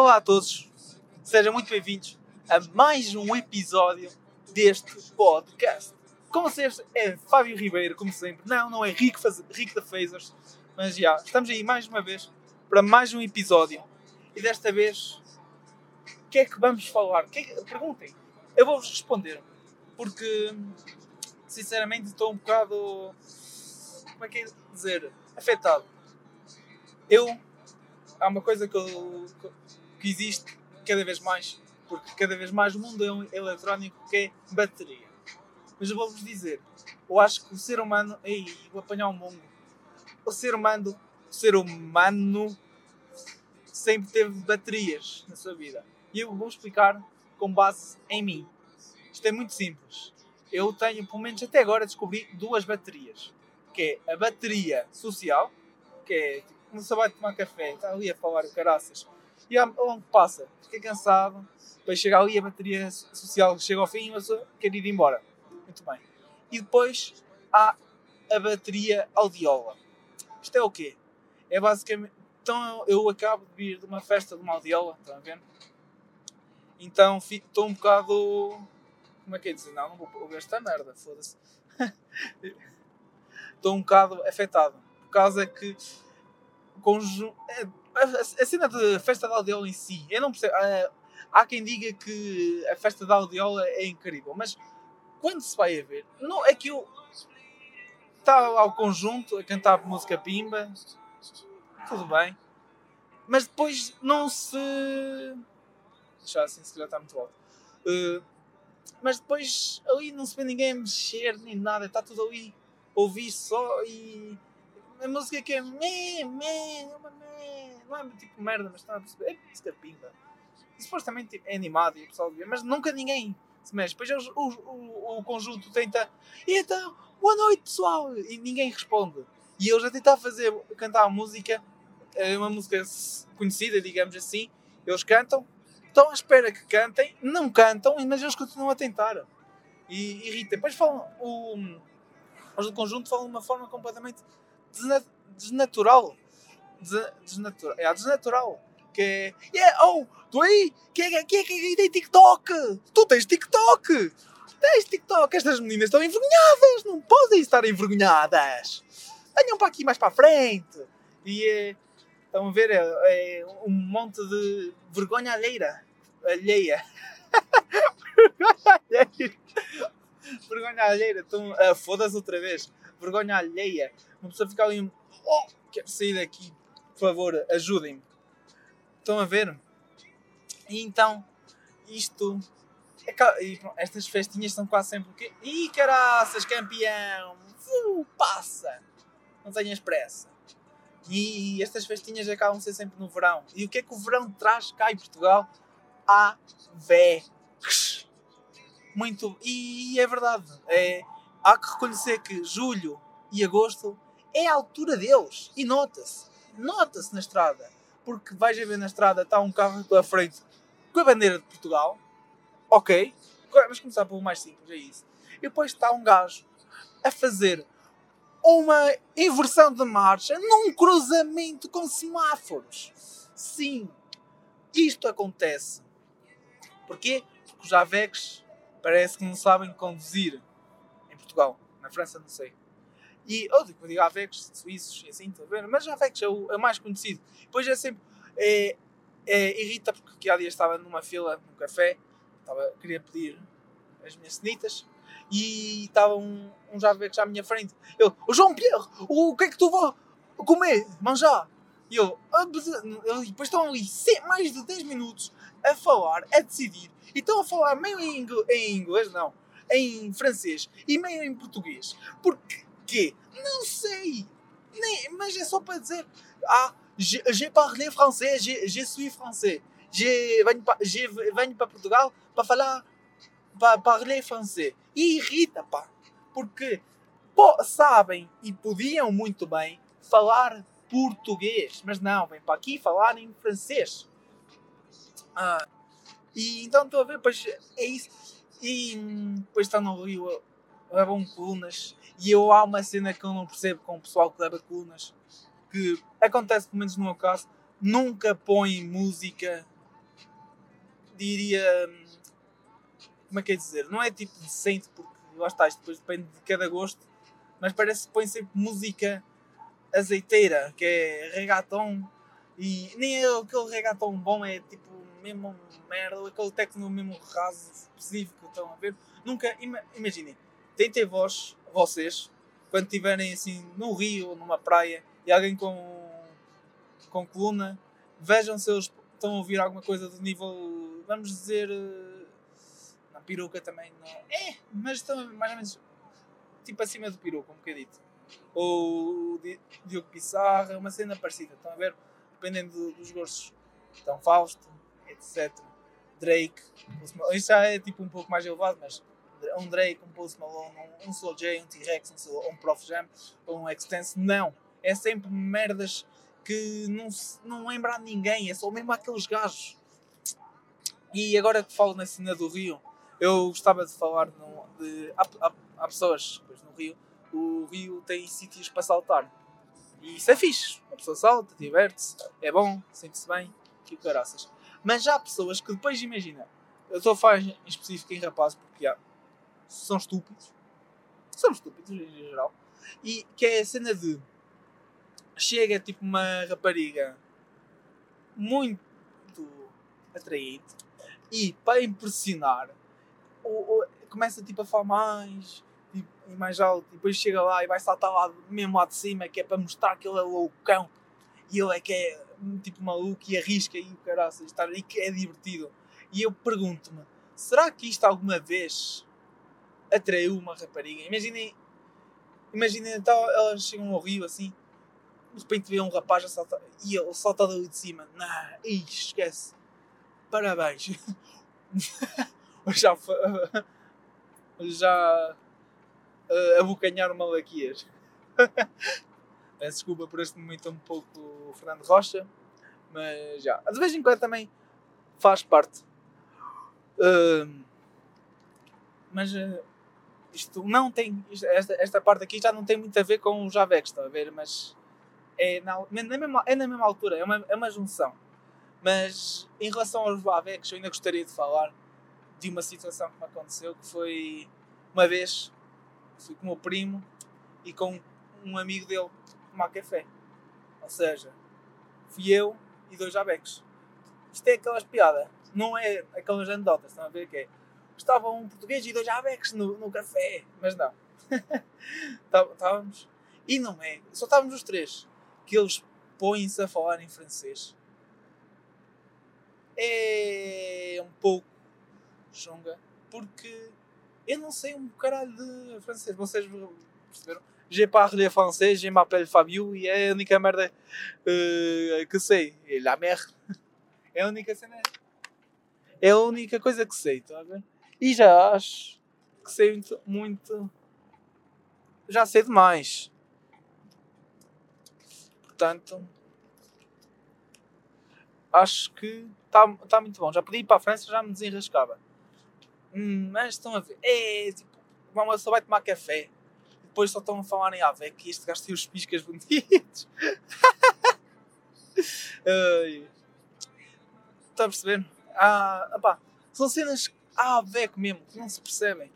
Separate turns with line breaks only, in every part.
Olá a todos, sejam muito bem-vindos a mais um episódio deste podcast. Com vocês é Fábio Ribeiro, como sempre. Não, não é Rico, Faz... Rico da Fazers, mas já, estamos aí mais uma vez para mais um episódio. E desta vez, o que é que vamos falar? Que é que... Perguntem, eu vou-vos responder, porque sinceramente estou um bocado. Como é que é dizer? Afetado. Eu. Há uma coisa que, eu, que existe cada vez mais, porque cada vez mais o mundo é um eletrónico que é bateria. Mas eu vou-vos dizer, eu acho que o ser humano. Ei, vou apanhar um mongo. O ser humano. O ser humano sempre teve baterias na sua vida. E eu vou explicar com base em mim. Isto é muito simples. Eu tenho, pelo menos até agora, descobri duas baterias. Que é a bateria social, que é tipo, você vai tomar café, está ali a falar caraças, e onde passa, fica cansado, depois chega ali a bateria social, chega ao fim e você quer ir embora. Muito bem. E depois há a bateria audiola. Isto é o quê? É basicamente. Então eu acabo de vir de uma festa de uma audiola, estão a ver? Então estou um bocado. Como é que é dizer? Não, não vou ouvir esta merda, foda-se. Estou um bocado afetado. Por causa que. Conju... A cena da festa da audiola em si, eu não percebo. Há quem diga que a festa da audiola é incrível, mas quando se vai a ver, não é que eu. Está ao conjunto a cantar música pimba, tudo bem, mas depois não se deixar assim, se calhar está muito alto. Uh, mas depois ali não se vê ninguém mexer nem nada, está tudo ali ouvir só e a música que é meh, meh, não é tipo merda, mas está a perceber, é música pimba. E supostamente é animado e o pessoal mas nunca ninguém se mexe. Depois eles, o, o, o conjunto tenta, e então, boa noite pessoal, e ninguém responde. E eles a tentar fazer, cantar a música, é uma música conhecida, digamos assim, eles cantam, estão à espera que cantem, não cantam, mas eles continuam a tentar. E irrita. Depois falam, o, os do conjunto falam de uma forma completamente desnatural. Desnatural. É, desnatural. Que é. Yeah, oh, tu aí? Quem é que é que tem TikTok? Tu tens TikTok! Tens TikTok! Estas meninas estão envergonhadas! Não podem estar envergonhadas! Venham para aqui mais para a frente! E é. Estão a ver? É, é um monte de vergonha alheira. Alheia. vergonha alheira. Vergonha alheira. Então, uh, foda-se outra vez. Vergonha alheia. Uma pessoa fica ali. Oh, quero sair daqui. Por favor, ajudem-me. Estão a ver? E então, isto. É, e, pronto, estas festinhas são quase sempre o quê? Ih, caraças, campeão! Uh, passa! Não tenhas pressa. E estas festinhas acabam ser sempre no verão. E o que é que o verão traz cá em Portugal? AVEX. Muito. E é verdade. É, há que reconhecer que julho e agosto é a altura deles. E nota-se. Nota-se na estrada. Porque vais a ver na estrada, está um carro pela frente com a bandeira de Portugal. Ok. Vamos começar pelo mais simples, é isso. E depois está um gajo a fazer uma inversão de marcha num cruzamento com semáforos. Sim, isto acontece. Porquê? Porque os AVEX parece que não sabem conduzir em Portugal. Na França, não sei. E, eu digo, eu digo AVEX, suíços e assim, ver? mas AVEX é o, é mais conhecido. Depois é sempre. É, é, irrita porque há dias estava numa fila, num café, estava, queria pedir as minhas cenitas e estava um, um Javex à minha frente. Eu, João Pierre, o, que é que tu vais comer, manjar? E eu, ah, depois estão ali mais de 10 minutos a falar, a decidir, e estão a falar meio em inglês, não, em francês e meio em português. Porque quê? Não sei, Nem, mas é só para dizer, ah, j'ai parlé français, je suis français. Je venho para Portugal para falar para parler francês. E irrita, pá. Porque pô, sabem e podiam muito bem falar português, mas não, vem para aqui falar em francês. Ah, e então estou a ver, pois é isso. E depois está no Rio, levam colunas. E eu há uma cena que eu não percebo com o pessoal que leva colunas. Que acontece, pelo menos no meu caso, nunca põe música diria. hum, Como é que é dizer? Não é tipo decente, porque lá está, isto depois depende de cada gosto, mas parece que põe sempre música azeiteira, que é reggaeton, e nem é aquele reggaeton bom, é tipo mesmo merda, aquele techno mesmo raso, específico, estão a ver? Nunca, ima- imaginem, tentem vós, vocês, quando estiverem assim no rio numa praia e alguém com, com coluna, vejam se eles estão a ouvir alguma coisa do nível, vamos dizer, eh, na peruca também, não é, mas estão mais ou menos tipo acima do peruca, um bocadito. Ou Diogo Pissarra, uma cena parecida, estão a ver? Dependendo do- dos gostos. Então Fausto, etc. Drake. Isto já é tipo um pouco mais elevado, mas um Drake, um Post Malone, um, um J, um T-Rex, um, um Prof Jam, um Extense. Não. É sempre merdas que não, não lembra a ninguém. É só mesmo aqueles gajos. E agora que falo na cena do Rio, eu gostava de falar num- de. Há, há, há pessoas depois no Rio, o Rio tem sítios para saltar. E isso é fixe. A pessoa salta, diverte-se, é bom, sente-se bem e o caraças. Mas já há pessoas que depois imagina, eu estou a falar em específico em rapazes porque há, são estúpidos. São estúpidos em geral. E que é a cena de chega tipo uma rapariga muito atraente e para impressionar o, o- começa tipo a falar mais tipo, e mais alto e depois chega lá e vai saltar lá mesmo lá de cima que é para mostrar que ele é loucão e ele é que é tipo maluco e arrisca e o caraças estar e que é divertido e eu pergunto-me será que isto alguma vez atraiu uma rapariga imaginem imaginem então elas chegam ao rio assim de repente vê um rapaz a saltar e ele salta dali de cima ixi, esquece parabéns já já uh, abocanhar Malaquias. Peço desculpa por este momento um pouco Fernando Rocha, mas já. De vez em quando também faz parte. Ahm, mas uh, isto não tem. esta, esta parte aqui já não tem muito a ver com o Javex, está a ver? Mas é na, na mesma, é na mesma altura, é uma, é uma junção. Mas em relação aos Javex, eu ainda gostaria de falar de uma situação que me aconteceu que foi uma vez fui com o meu primo e com um amigo dele tomar café. Ou seja, fui eu e dois jabeques. Isto é aquelas piadas, não é aquelas anedotas, estão a ver que é. Estava um português e dois jabeques no, no café, mas não. Tá- Estávamos. E não é, só estávamos os três. Que eles põem-se a falar em francês. É um pouco chunga, porque eu não sei um caralho de francês. Vocês perceberam? Je parle français, je m'appelle Fabio e é a única merda eh, que sei. É la mer. É a única cena. É a única coisa que sei, está a ver? E já acho que sei muito, muito. Já sei demais. Portanto, acho que está tá muito bom. Já podia ir para a França, já me desenrascava. Hum, mas estão a ver. É tipo, uma só vai tomar café. Depois só estão a falar em Ave que este gajo tem os piscas bonitos. Está a perceber? Ah, opá, são cenas Aveco mesmo, que não se percebem.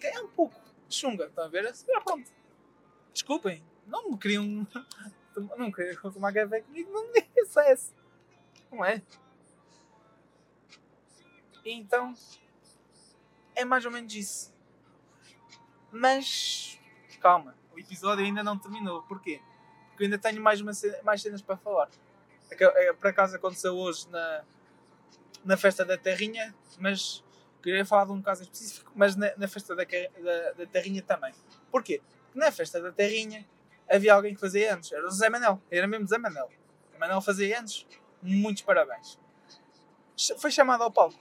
Que é um pouco chunga, está a ver? Ah, pronto. Desculpem, não me queriam. Não queriam tomar café comigo, não me dissesse. Não é? Então, é mais ou menos isso. Mas, calma, o episódio ainda não terminou. Porquê? Porque eu ainda tenho mais, uma, mais cenas para falar. É é, por acaso aconteceu hoje na, na festa da Terrinha, mas queria falar de um caso específico, mas na, na festa da, da, da Terrinha também. Porquê? Porque na festa da Terrinha havia alguém que fazia anos, era o Zé Manel, era mesmo Zé Manel. O Manel fazia anos, muitos parabéns. Foi chamado ao palco.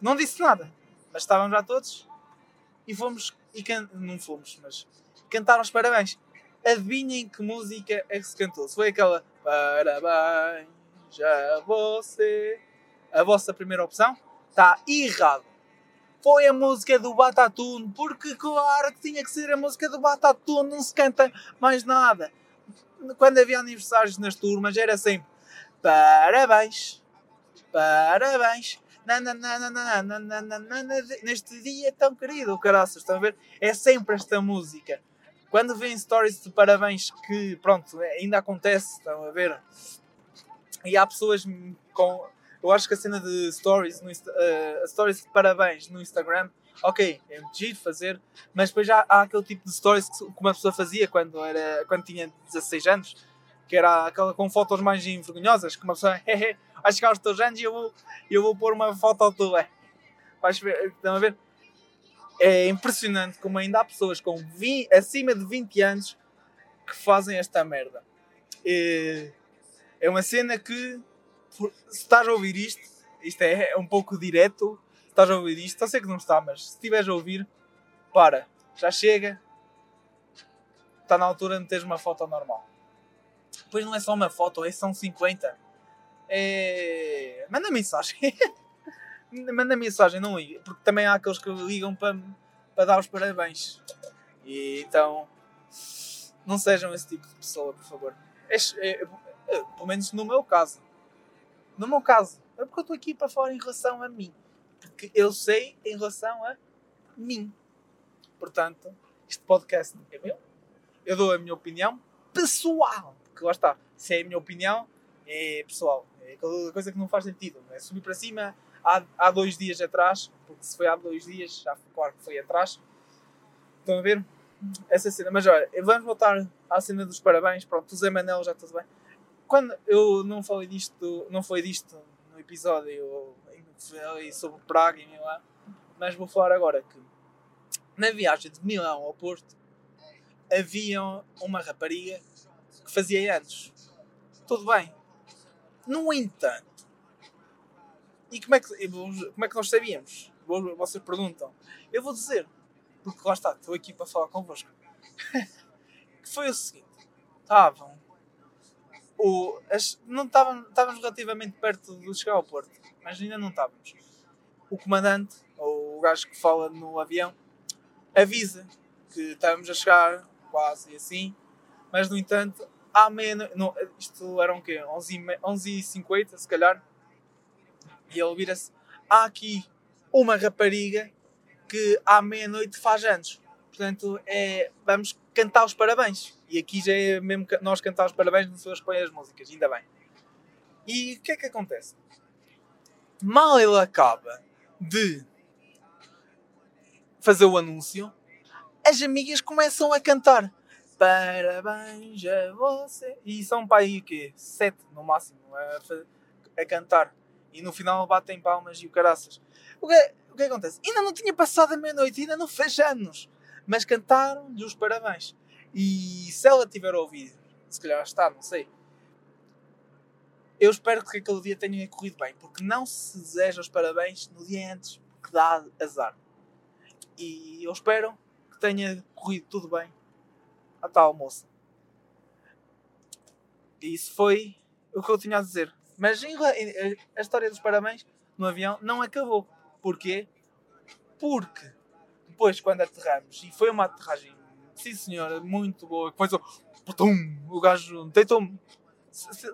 Não disse nada, mas estavam já todos e fomos, e can... não fomos, mas cantaram os parabéns. Adivinhem que música é que se cantou? Se foi aquela Parabéns a você. A vossa primeira opção está errado. Foi a música do Batatune, porque claro que tinha que ser a música do Batatune, não se canta mais nada. Quando havia aniversários nas turmas era sempre Parabéns, parabéns. neste dia tão querido, caraças, estão a ver? É sempre esta música. Quando vêm stories de parabéns que, pronto, ainda acontece, estão a ver? E há pessoas com. Eu acho que a cena de stories, no, uh, stories de parabéns no Instagram, ok, é muito giro fazer, mas depois já há aquele tipo de stories que uma pessoa fazia quando, era, quando tinha 16 anos, que era aquela com fotos mais envergonhosas, que uma pessoa, hehe, vai chegar aos teus anos e eu vou, eu vou pôr uma foto tua. Vais ver, estão a ver? É impressionante como ainda há pessoas com 20, acima de 20 anos que fazem esta merda. E é uma cena que, se estás a ouvir isto, isto é, é um pouco direto, estás a ouvir isto, eu sei que não está, mas se estiveres a ouvir, para, já chega, está na altura de meteres uma foto normal. Depois não é só uma foto, é são 50. É... Manda mensagem. Manda mensagem, não liga. Porque também há aqueles que ligam para, para dar os parabéns. E então, não sejam esse tipo de pessoa, por favor. É, é, pelo menos no meu caso. No meu caso. É porque eu estou aqui para falar em relação a mim. Porque eu sei em relação a mim. Portanto, este podcast é meu. Eu dou a minha opinião pessoal. Porque lá está. Se é a minha opinião, é pessoal. É aquela coisa que não faz sentido. É subir para cima há, há dois dias atrás. Porque se foi há dois dias, já claro que foi atrás. Estão a ver? Essa cena. Mas olha, vamos voltar à cena dos parabéns. Pronto, o Zé Manel já tudo bem quando eu não falei disto, não foi disto no episódio sobre Praga e Milão, mas vou falar agora que na viagem de Milão ao Porto havia uma rapariga que fazia anos. Tudo bem. No entanto, e como é que, como é que nós sabíamos? Vocês perguntam. Eu vou dizer, porque lá está, estou aqui para falar convosco. que foi o seguinte: estavam o, as, não estávamos, estávamos relativamente perto de chegar ao Porto, mas ainda não estávamos. O comandante, ou o gajo que fala no avião, avisa que estávamos a chegar quase assim, mas no entanto, à meia isto eram o quê? 11h50 se calhar, e ele vira-se: há aqui uma rapariga que à meia-noite faz anos. Portanto, é, vamos cantar os parabéns. E aqui já é mesmo nós cantar os parabéns, não são escolher as músicas, ainda bem. E o que é que acontece? Mal ele acaba de fazer o anúncio, as amigas começam a cantar parabéns a você. E são para aí o quê? Sete no máximo a, a cantar. E no final batem palmas e o caraças. O que, o que acontece? Ainda não tinha passado a meia-noite, ainda não fez anos. Mas cantaram-lhe os parabéns. E se ela tiver ouvido, se calhar está, não sei. Eu espero que aquele dia tenha corrido bem, porque não se deseja os parabéns no dia antes, porque dá azar. E eu espero que tenha corrido tudo bem a tal moça. E isso foi o que eu tinha a dizer. Mas a história dos parabéns no avião não acabou. Porquê? Porque depois, quando aterramos, e foi uma aterragem sim senhora, muito boa. O, putum, o gajo deitou-me,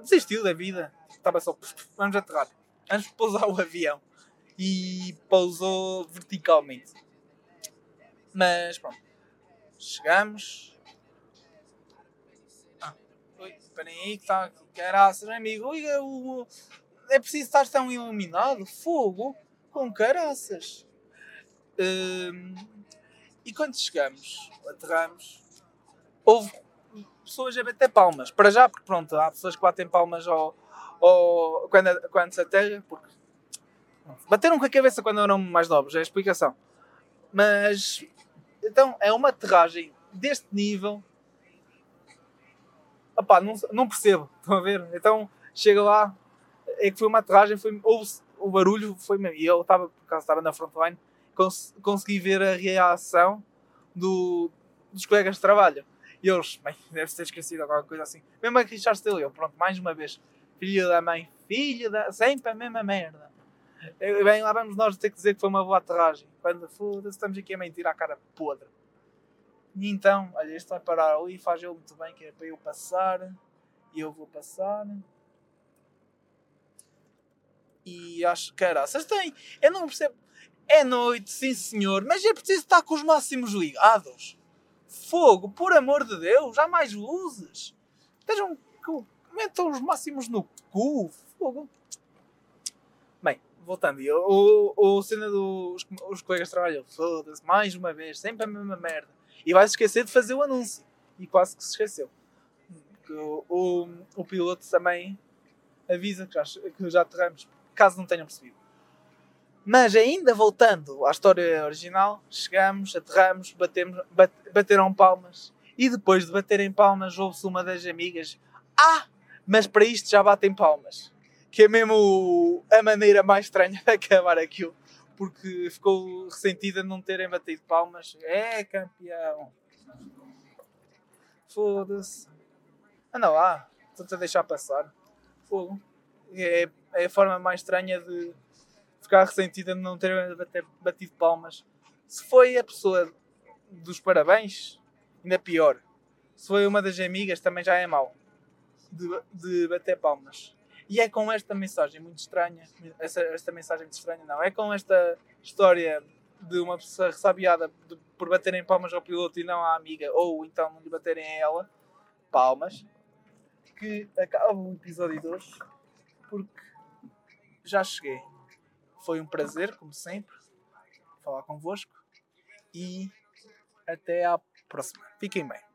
desistiu da vida. Estava só, vamos aterrar. De pousar o avião. E pousou verticalmente. Mas pronto. Chegamos. Ah, esperem aí que está caraças, amigo. O, é preciso estar tão iluminado. Fogo com caraças. Hum, e quando chegamos, aterramos, houve pessoas a bater palmas. Para já, porque pronto, há pessoas que batem palmas ao, ao, quando, quando se aterra, porque bateram com a cabeça quando eram mais novos, é a explicação. Mas então é uma aterragem deste nível. Opá, não, não percebo, estão a ver? Então chega lá, é que foi uma aterragem, foi, houve, o barulho foi mesmo. E eu estava, por estava na frontline, cons consegui ver a reação do, dos colegas de trabalho. E eles, bem, deve ter esquecido alguma coisa assim. Mesmo a queixar-se dele, eu, pronto, mais uma vez, filho da mãe, filho da. sempre a mesma merda. E, bem, lá vamos nós ter que dizer que foi uma boa aterragem. Quando foda-se, estamos aqui a mentir à cara podre. E então, olha, este vai parar ali, faz ele muito bem, que é para eu passar. E eu vou passar. E acho que vocês têm. Eu não percebo. É noite, sim senhor, mas é preciso estar com os máximos ligados. Fogo, por amor de Deus, há mais luzes. Estejam. Metam os máximos no cu. Fogo. Bem, voltando. O, o, o cena dos os colegas de trabalho, foda-se, mais uma vez, sempre a mesma merda. E vai se esquecer de fazer o anúncio. E quase que se esqueceu. O, o, o piloto também avisa que já, que já aterramos, caso não tenham percebido. Mas ainda voltando à história original, chegamos, aterramos, batemos, bate, bateram palmas. E depois de baterem palmas, houve-se uma das amigas. Ah! Mas para isto já batem palmas. Que é mesmo a maneira mais estranha de acabar aquilo. Porque ficou ressentida de não terem batido palmas. É campeão! Foda-se. Anda lá, estou-te a deixar passar. Fogo. É, é a forma mais estranha de ficar ressentida de não ter batido palmas. Se foi a pessoa dos parabéns, ainda pior. Se foi uma das amigas, também já é mau. De, de bater palmas. E é com esta mensagem muito estranha, essa, esta mensagem muito estranha, não, é com esta história de uma pessoa ressabiada de, por baterem palmas ao piloto e não à amiga, ou então não lhe baterem a ela, palmas, que acaba o episódio de hoje, porque já cheguei. Foi um prazer, como sempre, falar convosco e até à próxima. Fiquem bem.